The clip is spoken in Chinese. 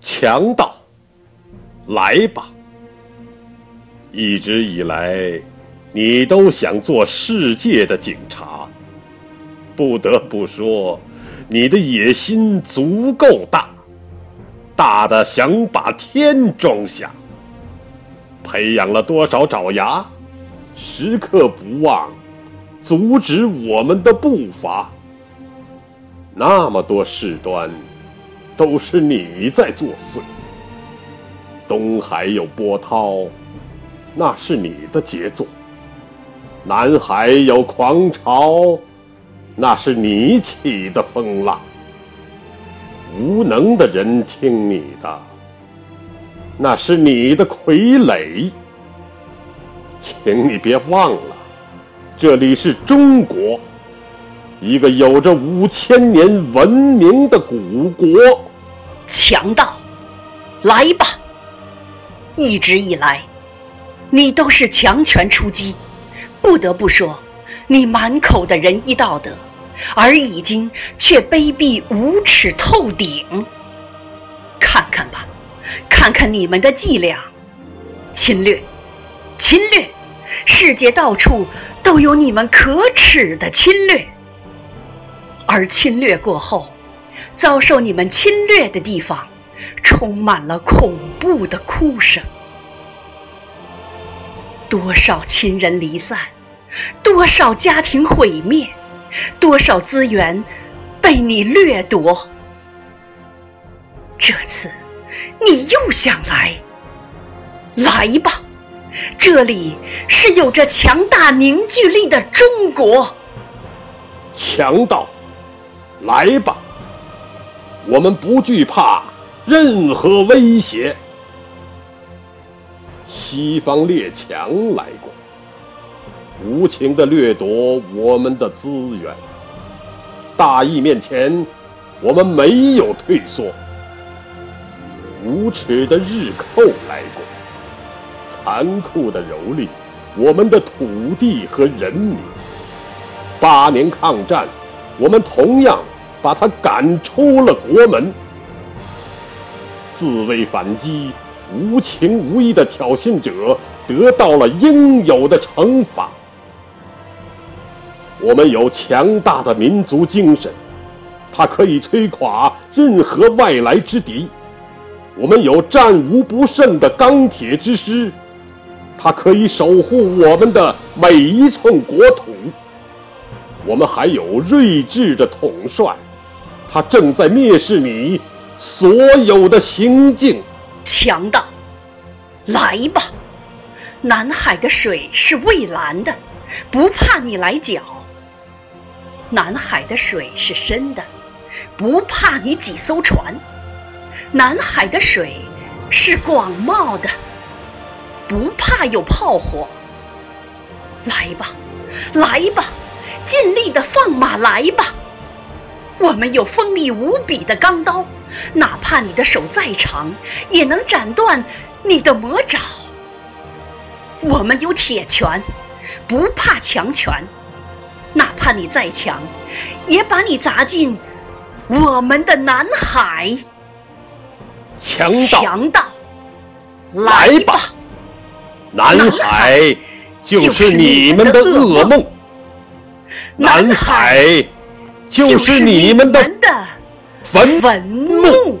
强盗，来吧！一直以来，你都想做世界的警察。不得不说，你的野心足够大，大的想把天装下。培养了多少爪牙，时刻不忘阻止我们的步伐。那么多事端。都是你在作祟。东海有波涛，那是你的杰作；南海有狂潮，那是你起的风浪。无能的人听你的，那是你的傀儡。请你别忘了，这里是中国，一个有着五千年文明的古国。强盗，来吧！一直以来，你都是强权出击。不得不说，你满口的仁义道德，而已经却卑鄙无耻透顶。看看吧，看看你们的伎俩，侵略，侵略！世界到处都有你们可耻的侵略，而侵略过后。遭受你们侵略的地方，充满了恐怖的哭声。多少亲人离散，多少家庭毁灭，多少资源被你掠夺。这次，你又想来？来吧，这里是有着强大凝聚力的中国。强盗，来吧！我们不惧怕任何威胁。西方列强来过，无情的掠夺我们的资源。大义面前，我们没有退缩。无耻的日寇来过，残酷的蹂躏我们的土地和人民。八年抗战，我们同样。把他赶出了国门，自卫反击、无情无义的挑衅者得到了应有的惩罚。我们有强大的民族精神，它可以摧垮任何外来之敌；我们有战无不胜的钢铁之师，它可以守护我们的每一寸国土；我们还有睿智的统帅。他正在蔑视你所有的行径，强盗，来吧！南海的水是蔚蓝的，不怕你来搅；南海的水是深的，不怕你几艘船；南海的水是广袤的，不怕有炮火。来吧，来吧，尽力的放马来吧！我们有锋利无比的钢刀，哪怕你的手再长，也能斩断你的魔爪。我们有铁拳，不怕强权，哪怕你再强，也把你砸进我们的南海。强盗，强盗，来吧！南海就是你们的噩梦，南海。就是你们的坟墓。